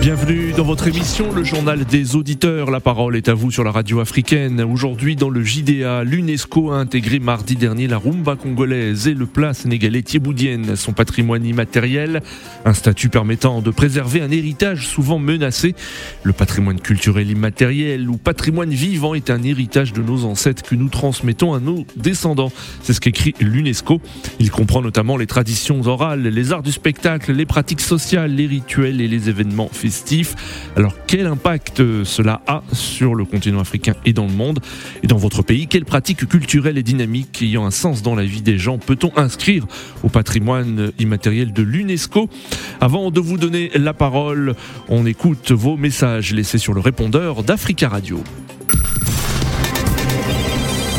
Bienvenue dans votre émission, le journal des auditeurs. La parole est à vous sur la radio africaine. Aujourd'hui, dans le JDA, l'UNESCO a intégré mardi dernier la rumba congolaise et le plat sénégalais thieboudienne, son patrimoine immatériel, un statut permettant de préserver un héritage souvent menacé. Le patrimoine culturel immatériel ou patrimoine vivant est un héritage de nos ancêtres que nous transmettons à nos descendants. C'est ce qu'écrit l'UNESCO. Il comprend notamment les traditions orales, les arts du spectacle, les pratiques sociales, les rituels et les événements Alors quel impact cela a sur le continent africain et dans le monde Et dans votre pays, quelles pratiques culturelles et dynamiques ayant un sens dans la vie des gens peut-on inscrire au patrimoine immatériel de l'UNESCO? Avant de vous donner la parole, on écoute vos messages laissés sur le répondeur d'Africa Radio.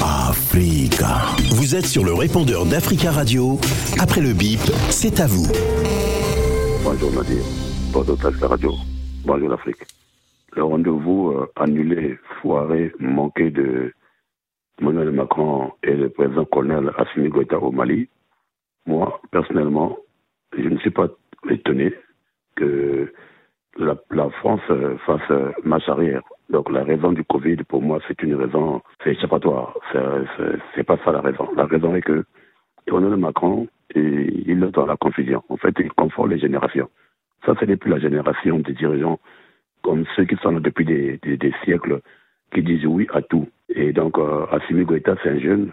Africa. Vous êtes sur le répondeur d'Africa Radio. Après le bip, c'est à vous. Bonjour Nadir. Radio. Bonjour. Le rendez-vous euh, annulé, foiré, manqué de Emmanuel Macron et le président colonel Assimi Goïta au Mali, moi, personnellement, je ne suis pas étonné que la, la France euh, fasse euh, marche arrière. Donc la raison du Covid, pour moi, c'est une raison, c'est échappatoire. C'est pas ça la raison. La raison est que Emmanuel Macron, il est dans la confusion. En fait, il confond les générations. Ça, ce n'est plus la génération des dirigeants comme ceux qui sont là depuis des, siècles, qui disent oui à tout. Et donc, euh, Assimi Goïta, c'est un jeune.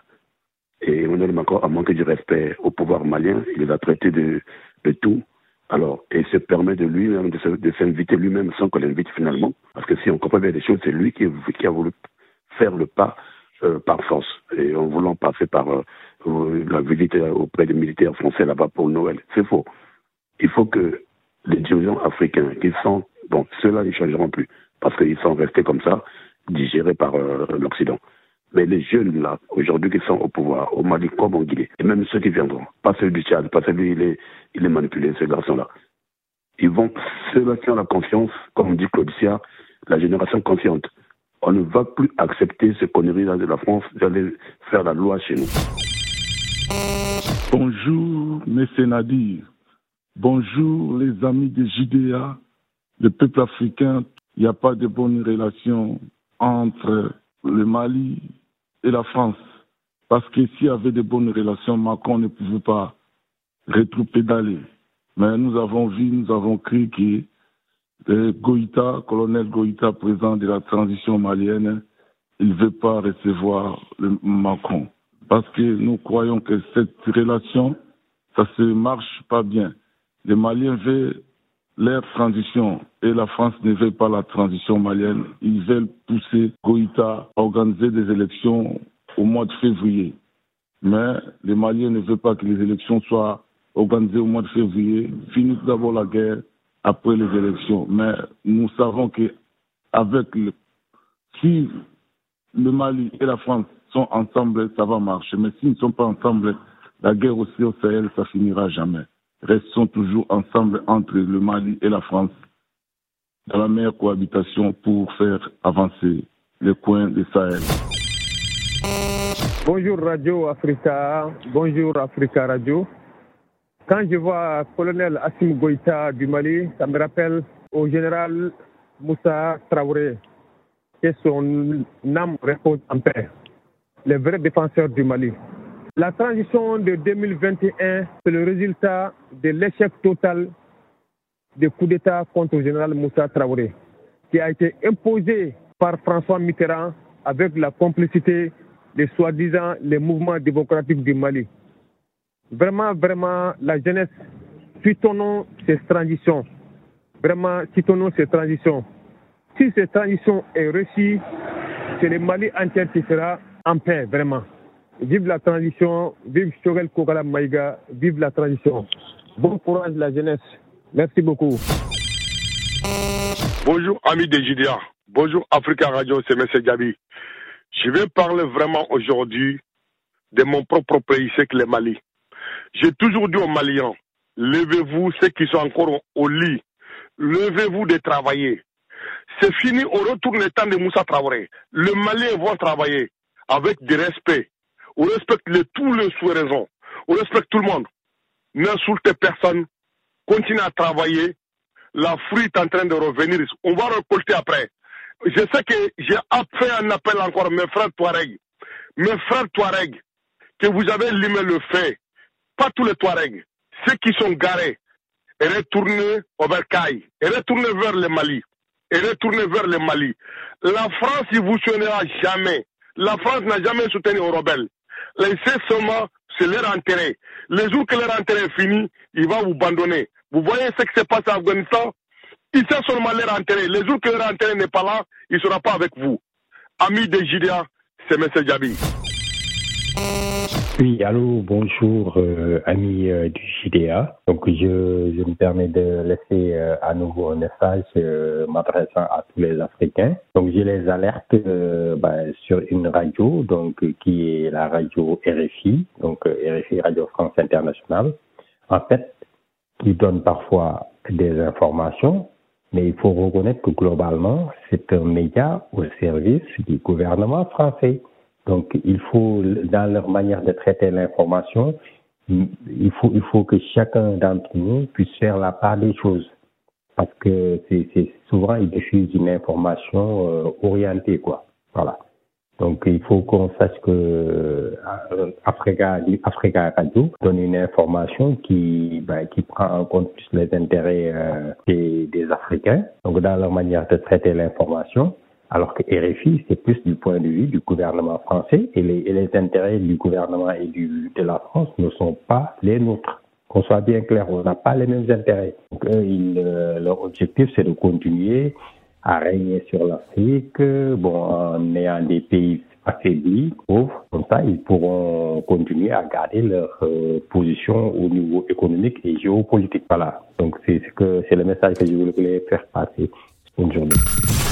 Et Emmanuel Macron a manqué du respect au pouvoir malien. Il les a traités de, tout. Alors, et se permet de lui-même de s'inviter lui-même sans qu'on l'invite finalement. Parce que si on comprend bien les choses, c'est lui qui, qui, a voulu faire le pas euh, par force. Et en voulant passer par euh, la visite auprès des militaires français là-bas pour Noël. C'est faux. Il faut que les dirigeants africains qui sont, bon, ceux-là, ne changeront plus. Parce qu'ils sont restés comme ça, digérés par euh, l'Occident. Mais les jeunes, là, aujourd'hui, qui sont au pouvoir, au Mali comme en Guinée, et même ceux qui viendront, pas celui du Tchad, pas celui, il est, il est manipulé, ce garçon-là. Ils vont, ceux-là qui ont la confiance, comme dit Claudia, la génération consciente. On ne va plus accepter ce conneries-là de la France d'aller faire la loi chez nous. Bonjour, mes Nadir. Bonjour, les amis de JDA, le peuple africain. Il n'y a pas de bonnes relations entre le Mali et la France. Parce que s'il y avait de bonnes relations, Macron ne pouvait pas rétro-pédaler. Mais nous avons vu, nous avons cru que le Goïta, colonel Goïta, président de la transition malienne, il ne veut pas recevoir le Macron. Parce que nous croyons que cette relation, ça ne marche pas bien. Les Maliens veulent leur transition et la France ne veut pas la transition malienne. Ils veulent pousser Goïta à organiser des élections au mois de février. Mais les Maliens ne veulent pas que les élections soient organisées au mois de février. Finissent d'abord la guerre après les élections. Mais nous savons que avec le, si le Mali et la France sont ensemble, ça va marcher. Mais s'ils ne sont pas ensemble, la guerre aussi au Sahel, ça finira jamais restons toujours ensemble entre le Mali et la France dans la meilleure cohabitation pour faire avancer le coin du Sahel. Bonjour Radio Africa, bonjour Africa Radio. Quand je vois colonel Assim Goïta du Mali, ça me rappelle au général Moussa Traoré, que son âme repose en paix, le vrai défenseur du Mali. La transition de 2021, c'est le résultat de l'échec total des coups d'État contre le général Moussa Traoré, qui a été imposé par François Mitterrand avec la complicité des soi-disant les mouvements démocratiques du Mali. Vraiment, vraiment, la jeunesse, soutenons ces transitions. Vraiment, soutenons ces transitions. Si cette transition est réussie, c'est le Mali entier qui sera en paix, vraiment. Vive la transition, vive Chogel Kokala Maïga, vive la transition. Bon courage la jeunesse. Merci beaucoup. Bonjour amis de JDA. Bonjour Africa Radio, c'est M. Gabi. Je vais parler vraiment aujourd'hui de mon propre pays, c'est que le Mali. J'ai toujours dit aux Maliens, levez-vous ceux qui sont encore au lit, levez-vous de travailler. C'est fini, on retourne le temps de Moussa Traoré. Le Mali va travailler avec du respect, on respecte tous les sous-raisons. on respecte tout le monde. N'insultez personne, continuez à travailler. La fruit est en train de revenir. On va récolter après. Je sais que j'ai fait un appel encore, mes frères Touareg. Mes frères Touareg, que vous avez limé le fait. Pas tous les Touaregs. Ceux qui sont garés, et retournez au Bercail, et retournez vers le Mali, et retournez vers le Mali. La France ne vous soutenira jamais. La France n'a jamais soutenu aux rebelles. Laissez seulement, c'est leur intérêt. Les jours que leur intérêt est fini, il va vous abandonner. Vous voyez ce qui se passe en Afghanistan? Il sait seulement leur intérêt. Les jours que leur intérêt n'est pas là, il ne sera pas avec vous. Amis de JDA, c'est M. Djabi. Oui, allô, bonjour, euh, amis euh, du JDA. Donc, je, me permets de laisser euh, à nouveau un message m'adressant à tous les Africains. Donc, je les alerte ben, sur une radio, donc qui est la radio RFI, donc RFI Radio France Internationale. En fait, qui donne parfois des informations, mais il faut reconnaître que globalement, c'est un média au service du gouvernement français. Donc, il faut, dans leur manière de traiter l'information, il faut, il faut que chacun d'entre nous puisse faire la part des choses. Parce que c'est souvent, ils diffusent une information euh, orientée, quoi. Voilà. Donc, il faut qu'on sache que euh, Africa, Africa Radio donne une information qui, ben, qui prend en compte plus les intérêts euh, des, des Africains, donc dans leur manière de traiter l'information alors que RFI, c'est plus du point de vue du gouvernement français et les, intérêts du gouvernement et de la France ne sont pas les nôtres. Qu'on soit bien clair, on n'a pas les mêmes intérêts. Donc, euh, leur objectif, c'est de continuer à régner sur l'Afrique, bon, en ayant des pays affaiblis, pauvres, comme ça, ils pourront continuer à garder leur euh, position au niveau économique et géopolitique. Voilà. Donc, c'est le message que je voulais faire passer. Journée.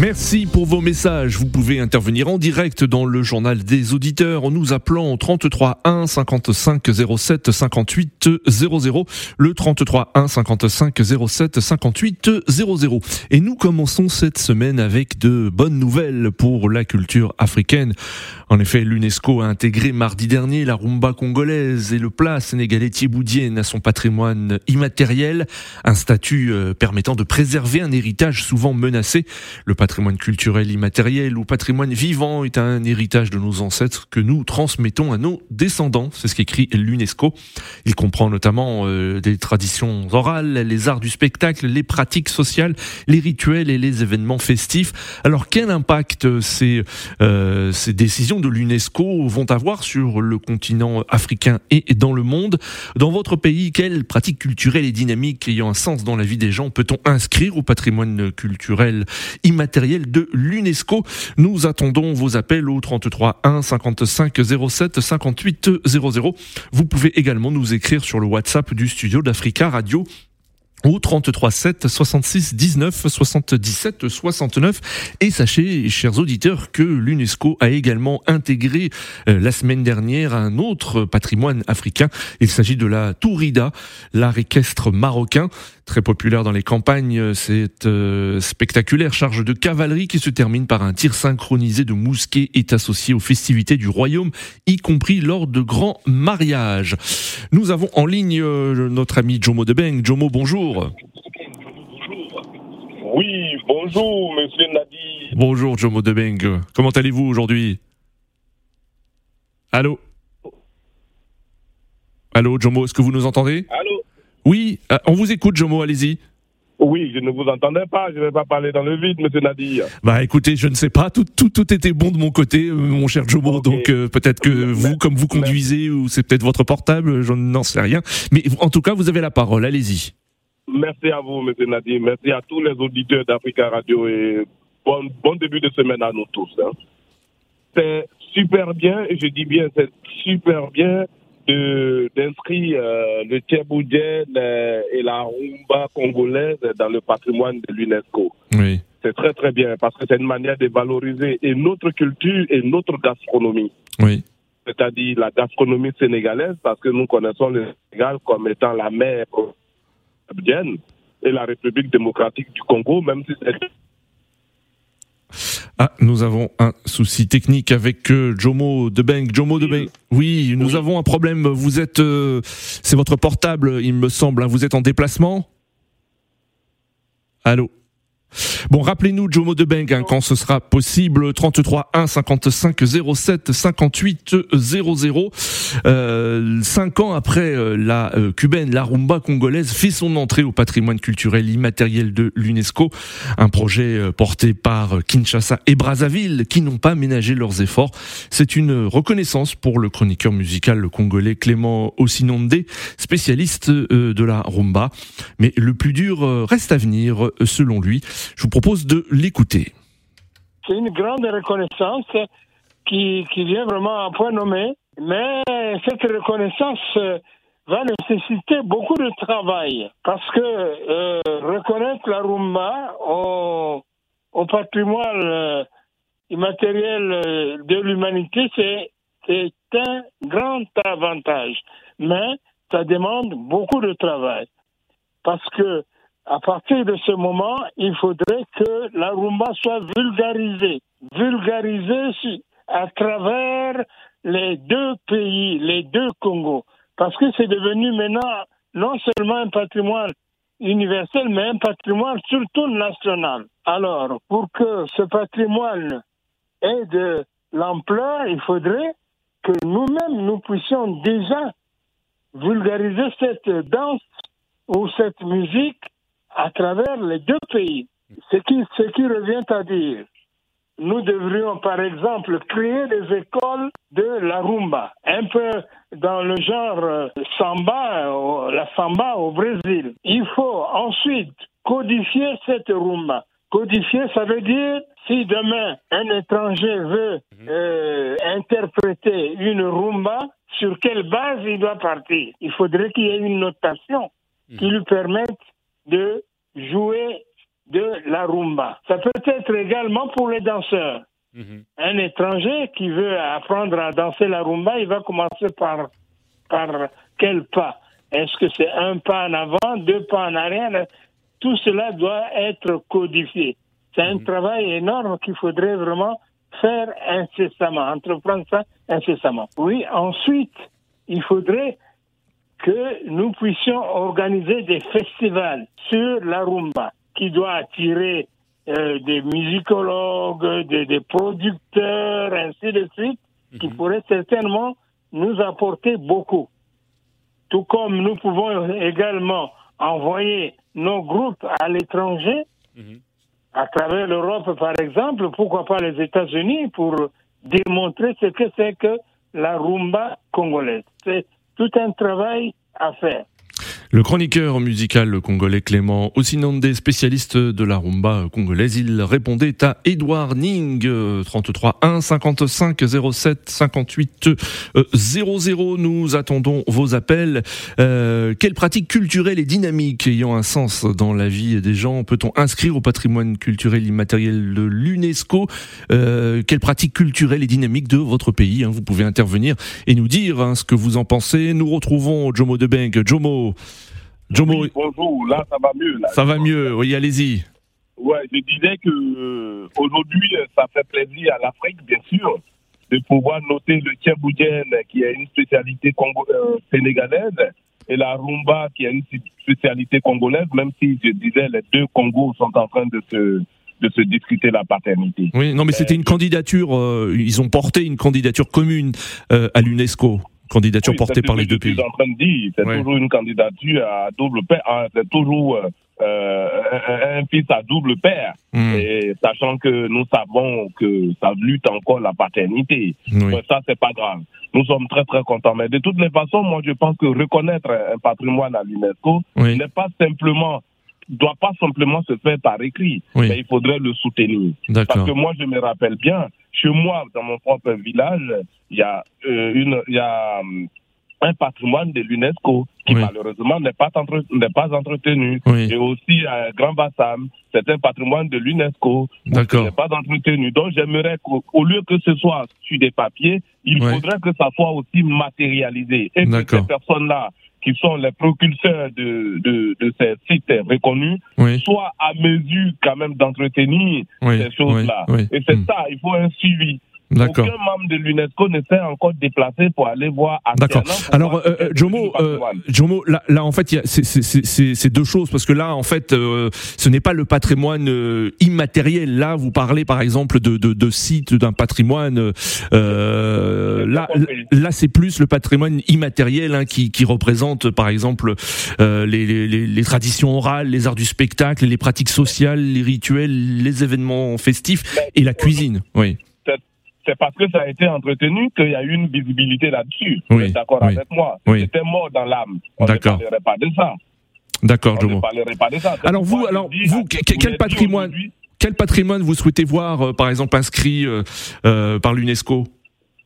Merci pour vos messages. Vous pouvez intervenir en direct dans le journal des auditeurs en nous appelant au 33 1 55 07 58 00. Le 33 1 55 07 58 00. Et nous commençons cette semaine avec de bonnes nouvelles pour la culture africaine. En effet, l'UNESCO a intégré mardi dernier la rumba congolaise et le plat sénégalais thieboudienne à son patrimoine immatériel, un statut euh, permettant de préserver un héritage souvent menacé. Culturel immatériel ou patrimoine vivant est un héritage de nos ancêtres que nous transmettons à nos descendants. C'est ce qu'écrit l'UNESCO. Il comprend notamment euh, des traditions orales, les arts du spectacle, les pratiques sociales, les rituels et les événements festifs. Alors quel impact ces, euh, ces décisions de l'UNESCO vont avoir sur le continent africain et dans le monde? Dans votre pays, quelles pratiques culturelles et dynamiques ayant un sens dans la vie des gens peut-on inscrire au patrimoine culturel immatériel de l'UNESCO. Nous attendons vos appels au 33 1 55 07 58 00. Vous pouvez également nous écrire sur le WhatsApp du studio d'Africa Radio au 33 7 66 19 77 69 et sachez chers auditeurs que l'UNESCO a également intégré euh, la semaine dernière un autre patrimoine africain. Il s'agit de la tourida l'art équestre marocain très populaire dans les campagnes cette euh, spectaculaire charge de cavalerie qui se termine par un tir synchronisé de mousquets est associé aux festivités du royaume y compris lors de grands mariages. Nous avons en ligne euh, notre ami Jomo Debeng. Jomo bonjour. Oui, bonjour, monsieur Nadi. Bonjour, Jomo Debeng. Comment allez-vous aujourd'hui? Allô? Allô, Jomo, est-ce que vous nous entendez? Oui, euh, on vous écoute, Jomo, allez-y. Oui, je ne vous entendais pas, je ne vais pas parler dans le vide, monsieur Nadi. Bah écoutez, je ne sais pas, tout, tout, tout était bon de mon côté, euh, mon cher Jomo, donc euh, peut-être que vous, comme vous conduisez, ou c'est peut-être votre portable, je n'en sais rien. Mais en tout cas, vous avez la parole, allez-y. Merci à vous, M. Nadir. Merci à tous les auditeurs d'Africa Radio et bon, bon début de semaine à nous tous. Hein. C'est super bien, et je dis bien, c'est super bien d'inscrire euh, le Tchèboudjen euh, et la rumba congolaise dans le patrimoine de l'UNESCO. Oui. C'est très très bien parce que c'est une manière de valoriser et notre culture et notre gastronomie. Oui. C'est-à-dire la gastronomie sénégalaise parce que nous connaissons le Sénégal comme étant la mère et la République démocratique du Congo, même si c'est Ah, nous avons un souci technique avec euh, Jomo Debeng. Jomo Debeng. Oui, nous avons un problème. Vous êtes, euh, c'est votre portable, il me semble. hein. Vous êtes en déplacement? Allô? Bon, rappelez-nous Jomo Debeng hein, quand ce sera possible. 33 1 55 07 58 00. Euh, cinq ans après euh, la euh, cubaine, la rumba congolaise fait son entrée au patrimoine culturel immatériel de l'UNESCO. Un projet euh, porté par Kinshasa et Brazzaville qui n'ont pas ménagé leurs efforts. C'est une reconnaissance pour le chroniqueur musical congolais Clément Ossinonde, spécialiste de la rumba. Mais le plus dur reste à venir, selon lui. Je vous propose de l'écouter. C'est une grande reconnaissance qui, qui vient vraiment à point nommé, mais cette reconnaissance euh, va nécessiter beaucoup de travail parce que euh, reconnaître la rumba au, au patrimoine euh, immatériel de l'humanité, c'est c'est un grand avantage, mais ça demande beaucoup de travail parce que à partir de ce moment, il faudrait que la rumba soit vulgarisée, vulgarisée à travers les deux pays, les deux Congos, parce que c'est devenu maintenant non seulement un patrimoine universel, mais un patrimoine surtout national. Alors, pour que ce patrimoine ait de l'ampleur, il faudrait que nous-mêmes, nous puissions déjà vulgariser cette danse ou cette musique à travers les deux pays. Ce qui, ce qui revient à dire, nous devrions par exemple créer des écoles de la rumba, un peu dans le genre euh, samba, la samba au Brésil. Il faut ensuite codifier cette rumba. Codifier, ça veut dire si demain un étranger veut euh, interpréter une rumba, sur quelle base il doit partir? Il faudrait qu'il y ait une notation qui lui permette de jouer de la rumba. Ça peut être également pour les danseurs. Un étranger qui veut apprendre à danser la rumba, il va commencer par, par quel pas? Est-ce que c'est un pas en avant, deux pas en arrière? Tout cela doit être codifié. C'est un travail énorme qu'il faudrait vraiment faire incessamment, entreprendre ça incessamment. Oui, ensuite, il faudrait que nous puissions organiser des festivals sur la rumba qui doit attirer euh, des musicologues, des, des producteurs, ainsi de suite, qui pourraient certainement nous apporter beaucoup. Tout comme nous pouvons également envoyer nos groupes à l'étranger, à travers l'Europe par exemple, pourquoi pas les États-Unis, pour démontrer ce que c'est que la rumba congolaise. C'est tout un travail à faire. Le chroniqueur musical congolais Clément Ossinande, spécialiste de la rumba congolaise, il répondait à Edouard Ning, euh, 33 1 55 07 58 euh, 00. Nous attendons vos appels. Euh, quelles pratiques culturelles et dynamiques ayant un sens dans la vie des gens peut-on inscrire au patrimoine culturel immatériel de l'UNESCO? Euh, Quelles pratiques culturelles et dynamiques de votre pays hein, Vous pouvez intervenir et nous dire hein, ce que vous en pensez. Nous retrouvons Jomo Debeng. Jomo. Oui, bonjour, là ça va mieux. Là. ça va mieux, oui, allez-y. Ouais, je disais que euh, aujourd'hui, euh, ça fait plaisir à l'Afrique, bien sûr, de pouvoir noter le tchèboudjen qui est une spécialité congo- euh, sénégalaise et la rumba qui est une spécialité congolaise, même si je disais les deux Congos sont en train de se de se discuter la paternité. Oui, non, mais c'était une candidature, euh, ils ont porté une candidature commune à l'UNESCO, candidature Oui, portée par les deux je suis pays. en train de dire, c'est Ouais. toujours une candidature à double père, hein, c'est toujours euh, euh, un, fils à double père. Hmm, Et sachant que nous savons que ça lutte encore la paternité. oui. Ça, c'est pas grave. Nous sommes très, très contents. Mais de toutes les façons, moi, je pense que reconnaître un patrimoine à l'UNESCO Oui. n'est pas simplement, doit pas simplement se faire par écrit, Oui. mais il faudrait le soutenir. Parce que moi, je me rappelle bien, chez moi, dans mon propre village, il y a euh, une, il y a hum, un patrimoine de l'UNESCO qui Oui. malheureusement n'est pas, entre- n'est pas entretenu. Oui. Et aussi à Grand Bassam, c'est un patrimoine de l'UNESCO qui n'est pas entretenu. Donc j'aimerais qu'au au lieu que ce soit sur des papiers, il faudrait que ça soit aussi matérialisé et que ces personnes-là qui sont les propulseurs de, de, de ces sites reconnus, soient à mesure quand même d'entretenir ces choses-là. Et c'est Hmm. ça, il faut un suivi. D'accord. Aucun membre de l'UNESCO ne s'est encore déplacé pour aller voir D'accord. Alors, euh, euh, Jomo, euh. Jomo, là, là, en fait, il y a- c'est- deux choses parce que là, en fait, euh, ce n'est pas le patrimoine euh, immatériel. Là, vous parlez, par exemple, de, de, de sites d'un patrimoine. Là, là, c'est plus le patrimoine immatériel hein, qui, qui représente, par exemple, les, les, les- les traditions orales, les arts du spectacle, les pratiques sociales, les rituels, les événements festifs et la cuisine. Oui. C'est parce que ça a été entretenu qu'il y a eu une visibilité là-dessus. Oui, Vous êtes d'accord oui, avec moi? oui. C'était mort dans l'âme. On ne parlerait pas de ça. D'accord, On ne parlerait pas de ça. Alors vous, alors je vous, quel patrimoine Quel patrimoine vous souhaitez voir, euh, par exemple, inscrit euh, euh, par l'UNESCO?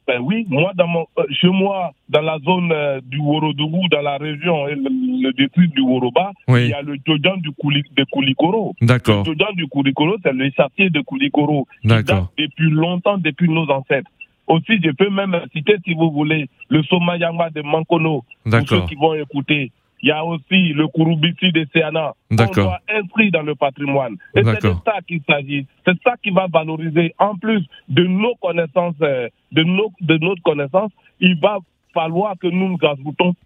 Ben oui, moi, dans mon, euh, chez moi, dans la zone euh, du Worodougou, dans la région, et le, le district du Woroba, Oui. il y a le Djodan du Kouli, de Koulikoro. D'accord, Le Djodan du Koulikoro, c'est le châtier de Koulikoro. d'accord, depuis longtemps, depuis nos ancêtres. Aussi, je peux même citer, si vous voulez, le Somayama de Mankono, pour ceux qui vont écouter. Il y a aussi le Kurubisi de Seana. On D'accord. doit inscrire dans le patrimoine. Et c'est de ça qu'il s'agit. C'est ça qui va valoriser, en plus de nos connaissances, euh, de, nos, de notre connaissance, il va falloir que nous nous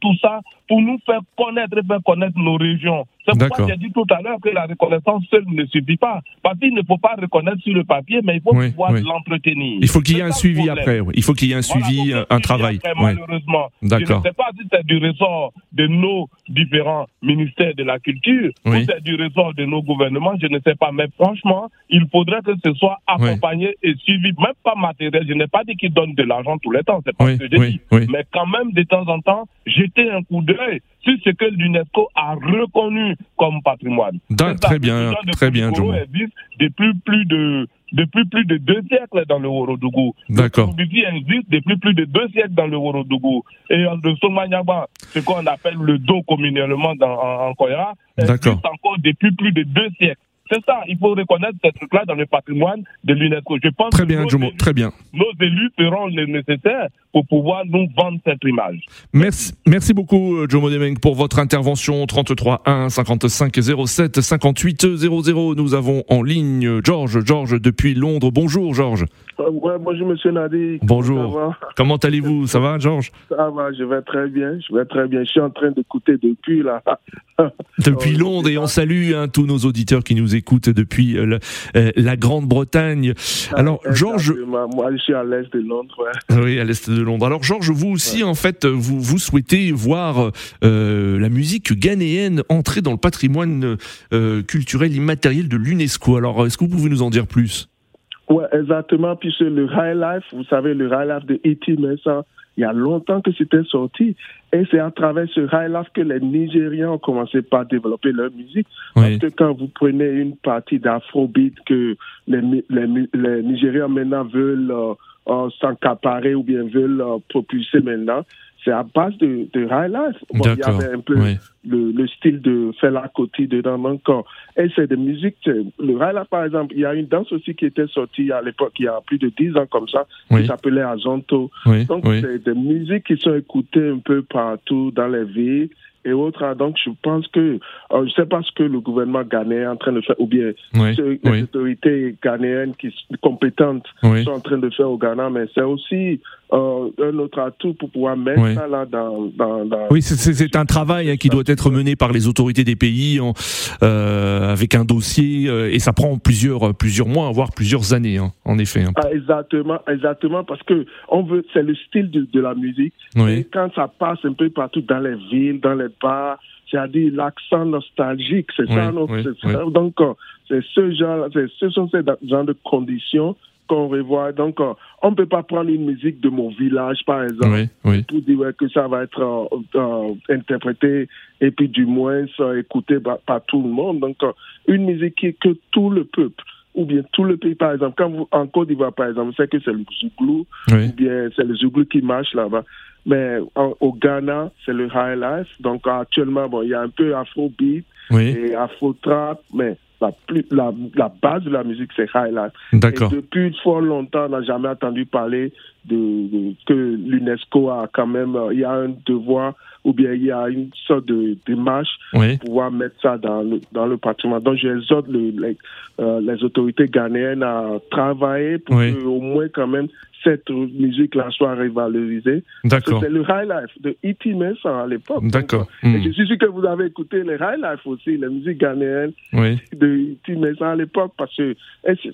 tout ça pour nous faire connaître et faire connaître nos régions. C'est pourquoi j'ai dit tout à l'heure que la reconnaissance seule ne suffit pas. Parce qu'il ne faut pas reconnaître sur le papier, mais il faut Oui, pouvoir oui. l'entretenir. Il faut qu'il y ait un suivi après. oui. Il faut qu'il y ait un suivi, un, travail. après. Malheureusement, je ne sais pas si c'est du ressort de nos différents ministères de la culture ou c'est du ressort de nos gouvernements, je ne sais pas. Mais franchement, il faudrait que ce soit accompagné et suivi, même pas matériel. Je n'ai pas dit qu'ils donnent de l'argent tous les temps, c'est pas ce que dit. oui. Mais quand même, de temps en temps, jeter un coup d'œil sur ce que l'UNESCO a reconnu comme patrimoine. Très bien, très bien, existe depuis plus de depuis plus de deux siècles dans le Worodougou. D'accord. Le existe depuis plus de deux siècles dans le Worodougou. Et le Somanyaba, ce qu'on appelle le dos communément dans, en, en Koya, existe encore depuis plus de deux siècles. C'est ça, il faut reconnaître ce truc-là dans le patrimoine de l'UNESCO. Je pense Très que bien, nos Jomo, élus- très bien. nos élus feront le nécessaire pour pouvoir nous vendre cette image. Merci, merci beaucoup, euh, Jomo Demeng, pour votre intervention. 33 1 55 07 58 00. Nous avons en ligne Georges. Georges depuis Londres. Bonjour, Georges. Euh, Ouais, bonjour Monsieur Nadi. Bonjour. Comment allez-vous? Ça va, Georges? Ça va, je vais très bien, je vais très bien. Je suis en train d'écouter depuis là. Depuis Londres et on salue hein, tous nos auditeurs qui nous écoutent depuis euh, euh, la Grande-Bretagne. Alors, Georges. Moi, je suis à l'est de Londres. ouais. oui, à l'est de Londres. Alors, Georges, vous aussi, en fait, vous, vous souhaitez voir euh, la musique ghanéenne entrer dans le patrimoine euh, culturel immatériel de l'UNESCO. Alors, est-ce que vous pouvez nous en dire plus? Ouais, exactement. Puis c'est le High Life, vous savez, le High Life de E.T. Mensah, il y a longtemps que c'était sorti. Et c'est à travers ce High Life que les Nigériens ont commencé par développer leur musique. Parce Oui, que quand vous prenez une partie d'Afrobeat que les, les, les Nigériens maintenant veulent euh, euh, s'encaparer ou bien veulent euh, propulser maintenant, c'est à base de, de High Life. Bon, il y avait un peu Oui, le, le style de Fela Kuti dedans. Euh, et c'est de musique. c'est- Le High Life, par exemple, il y a une danse aussi qui était sortie à l'époque, il y a plus de 10 ans comme ça, Oui. qui s'appelait Azonto. oui, Donc, c'est des musiques qui sont écoutées un peu partout dans les villes et autres. Donc, je pense que, euh, je ne sais pas ce que le gouvernement ghanéen est en train de faire, ou bien Oui, ce- les oui, autorités ghanéennes qui sont compétentes oui. sont en train de faire au Ghana, mais c'est aussi euh, un autre atout pour pouvoir mettre Oui. ça là dans. dans, dans Oui, c'est- un travail hein, qui doit être mené par les autorités des pays en, euh, avec un dossier euh, et ça prend plusieurs plusieurs mois, voire plusieurs années, hein, en effet. hein. Ah, exactement, exactement, parce que on veut, c'est le style de, de la musique. Et quand ça passe un peu partout dans les villes, dans les bars, c'est-à-dire l'accent nostalgique, c'est ça, non? oui, ça. Donc, euh, c'est ce genre, ce sont ces genres de conditions qu'on revoit. Donc, euh, on ne peut pas prendre une musique de mon village, par exemple, pour dire ouais, que ça va être euh, euh, interprété et puis du moins euh, écouté par, par tout le monde. Donc, une musique qui, que tout le peuple ou bien tout le pays, par exemple, quand vous, en Côte d'Ivoire, par exemple, c'est que c'est le Zouglou, oui. ou bien c'est le Zouglou qui marche là-bas. Mais en- au Ghana, c'est le High Life. Donc actuellement, bon, il y a un peu Afrobeat oui. et Afro-Trap, mais la, plus, la, la base de la musique, c'est High Life. D'accord. Et depuis fort longtemps, on n'a jamais entendu parler de, de- que l'UNESCO a quand même, euh, il y a un devoir ou bien il y a une sorte de démarche Oui. pour pouvoir mettre ça dans le, dans le patrimoine. Donc, j'exhorte le, les, euh, les autorités ghanéennes à travailler pour Oui. que, au moins, quand même, cette musique-là soit révalorisée. D'accord. C'est le high life de E.T. Mensah à l'époque. D'accord. Et Hmm. je suis sûr que vous avez écouté les high life aussi, la musique ghanéenne Oui. de E.T. Mensah à l'époque, parce que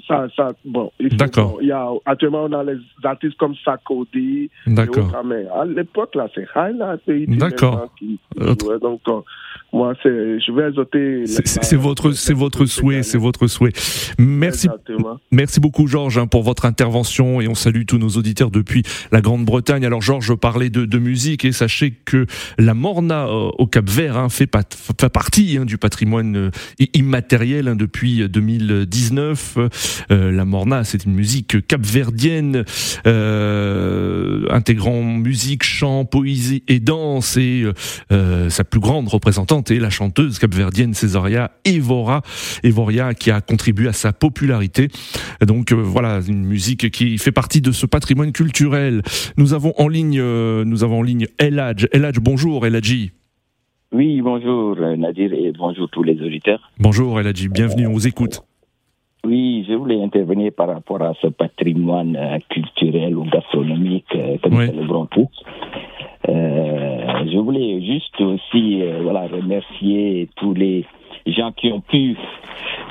ça, ça, bon, D'accord. bon, a, actuellement, on a les artistes comme Sakodi, D'accord. mais à l'époque, là, c'est high life de E.T. D'accord. Mensah qui, qui Autre- jouait. Donc, moi, c'est, je vais exhorter. C'est- votre, c'est votre souhait, c'est votre souhait. Merci, Exactement. merci beaucoup Georges hein, pour votre intervention et on salue tous nos auditeurs depuis la Grande-Bretagne. Alors Georges parlait de, de musique et sachez que la morna euh, au Cap Vert hein, fait, pat- fait partie hein, du patrimoine euh, immatériel hein, depuis 2019. Euh, la morna, c'est une musique capverdienne euh, intégrant musique, chant, poésie et danse et euh, euh, sa plus grande représentante est la chanteuse capverdienne Césaria Evora, Evoria qui a contribué à sa popularité. Donc euh, voilà, une musique qui fait partie de ce patrimoine culturel. Nous avons en ligne, euh, nous avons en ligne Eladj. Eladj, bonjour Eladji. Oui, bonjour euh, Nadir et bonjour tous les auditeurs. Bonjour Eladji, bienvenue, on vous écoute. Oui, je voulais intervenir par rapport à ce patrimoine euh, culturel ou gastronomique que nous célébrons tous. Euh, je voulais juste aussi euh, voilà, remercier tous les gens qui ont pu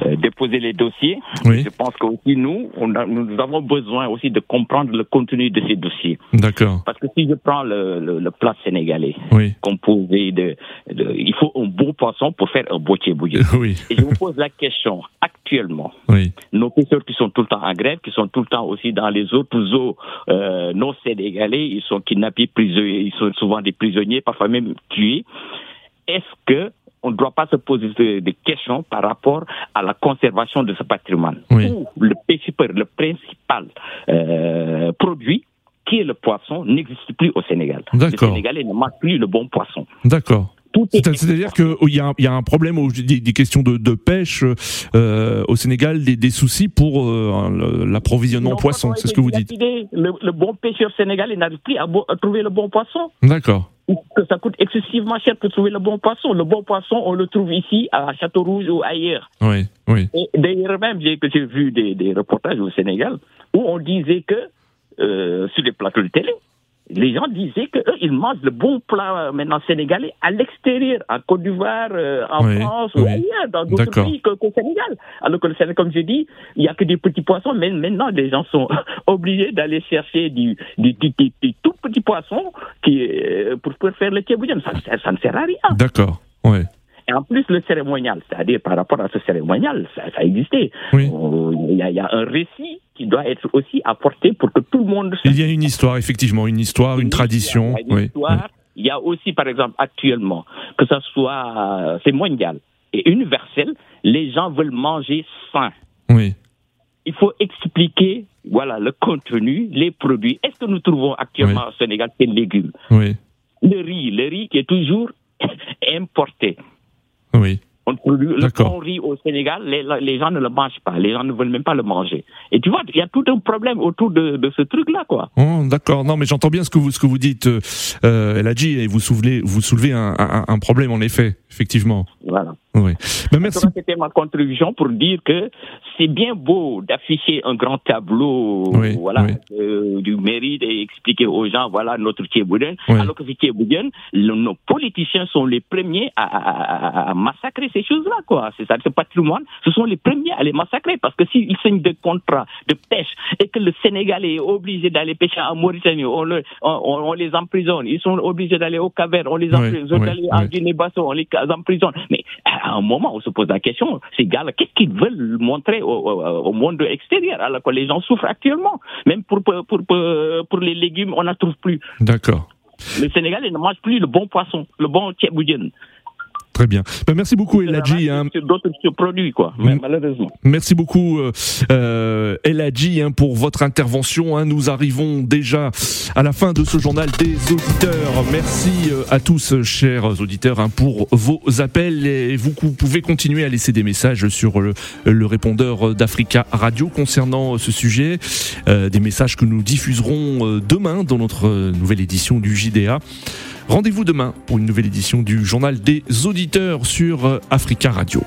euh, déposer les dossiers. Oui. Je pense qu'aussi nous, on a- nous avons besoin aussi de comprendre le contenu de ces dossiers. D'accord. Parce que si je prends le, le, le plat sénégalais, Oui. composé de, de- Il faut un bon poisson pour faire un beau bouillé. Oui. Et je vous pose la question, actuellement, Oui. nos pêcheurs qui sont tout le temps en grève, qui sont tout le temps aussi dans les autres eaux euh, non sénégalais, ils sont kidnappés, prisonniers, ils sont souvent des prisonniers, parfois même tués. Est-ce que on ne doit pas se poser des questions par rapport à la conservation de ce patrimoine Oui. Où le principal euh, produit, qui est le poisson, n'existe plus au Sénégal. Le. Sénégalais ne mange plus le bon poisson. D'accord. C'est-à-dire qu'il y, a un- il y a un problème, des, des questions de, de pêche euh, au Sénégal, des, des soucis pour euh, l'approvisionnement en poisson, c'est ce que vous dites. Le, le bon pêcheur sénégalais n'arrive plus à trouver le bon poisson. D'accord. Que ça coûte excessivement cher pour trouver le bon poisson. Le bon poisson, on le trouve ici, à Château-Rouge ou ailleurs. Oui, oui. Et d'ailleurs même, j'ai vu des, des reportages au Sénégal où on disait que, euh, sur les plateaux de télé, les gens disaient qu'eux, ils mangent le bon plat euh, maintenant sénégalais à l'extérieur, en Côte d'Ivoire, euh, en Oui, France oui. ou ailleurs, dans d'autres pays que- qu'au Sénégal. Alors que le Sénégal, comme je dis, il n'y a que des petits poissons, mais maintenant les gens sont obligés d'aller chercher du, du, du- du- du tout petit poisson qui, euh, pour, pour faire le tchéboudian. Ça, ça, ça ne sert à rien. D'accord. Ouais. Et en plus, le cérémonial, c'est-à-dire par rapport à ce cérémonial, ça, ça existait. Oui. Il y, a- il y a un récit qui doit être aussi apporté pour que tout le monde Il y a une histoire, effectivement, une histoire, une tradition. Il y a une Oui. histoire. Il y a aussi, par exemple, actuellement, que ce soit, euh, c'est mondial et universel, les gens veulent manger sain. Oui. Il faut expliquer, voilà, le contenu, les produits. Est-ce que nous trouvons actuellement au Sénégal des légumes? Oui. Le riz, le riz qui est toujours importé. Oui. On produit le bon riz au Sénégal, les, les gens ne le mangent pas, les gens ne veulent même pas le manger. Et tu vois, il y a tout un problème autour de, de ce truc-là, quoi. Oh, D'accord. Non, mais j'entends bien ce que vous ce que vous dites, euh, euh, Eladji, et vous soulevez vous soulevez un, un, un problème en effet, effectivement. Voilà. Oui. Ben, merci. C'était ma contribution pour dire que c'est bien beau d'afficher un grand tableau Oui, voilà, oui. euh, du mérite et expliquer aux gens voilà notre Thiebouden. Oui. Alors que le- nos politiciens sont les premiers à, à- à- à massacrer ces choses-là. quoi. C'est ça, ce patrimoine, ce sont les premiers à les massacrer parce que s'ils signent des contrats de pêche et que le Sénégalais est obligé d'aller pêcher en Mauritanie, on, le- on- les emprisonne. Ils sont obligés d'aller au Cap-Vert, on les emprisonne, oui, en oui. Guinée-Bissau, on les emprisonne. Mais à un moment, on se pose la question, ces gars-là, qu'est-ce qu'ils veulent montrer au, monde extérieur alors que les gens souffrent actuellement Même pour, pour, pour, pour les légumes, on n'en trouve plus. D'accord. Le Sénégal, il ne mange plus le bon poisson, le bon tchéboudienne. Très bien. Ben, merci beaucoup, Eladji. hein. D'autres produits, quoi, mais malheureusement. Merci beaucoup, euh, euh, Eladji, hein, pour votre intervention. hein. Nous arrivons déjà à la fin de ce journal des auditeurs. Merci euh, à tous, chers auditeurs, hein, pour vos appels. Et vous, pouvez continuer à laisser des messages sur le, le répondeur d'Africa Radio concernant ce sujet. Euh, des messages que nous diffuserons euh, demain dans notre nouvelle édition du JDA. Rendez-vous demain pour une nouvelle édition du journal des auditeurs sur Africa Radio.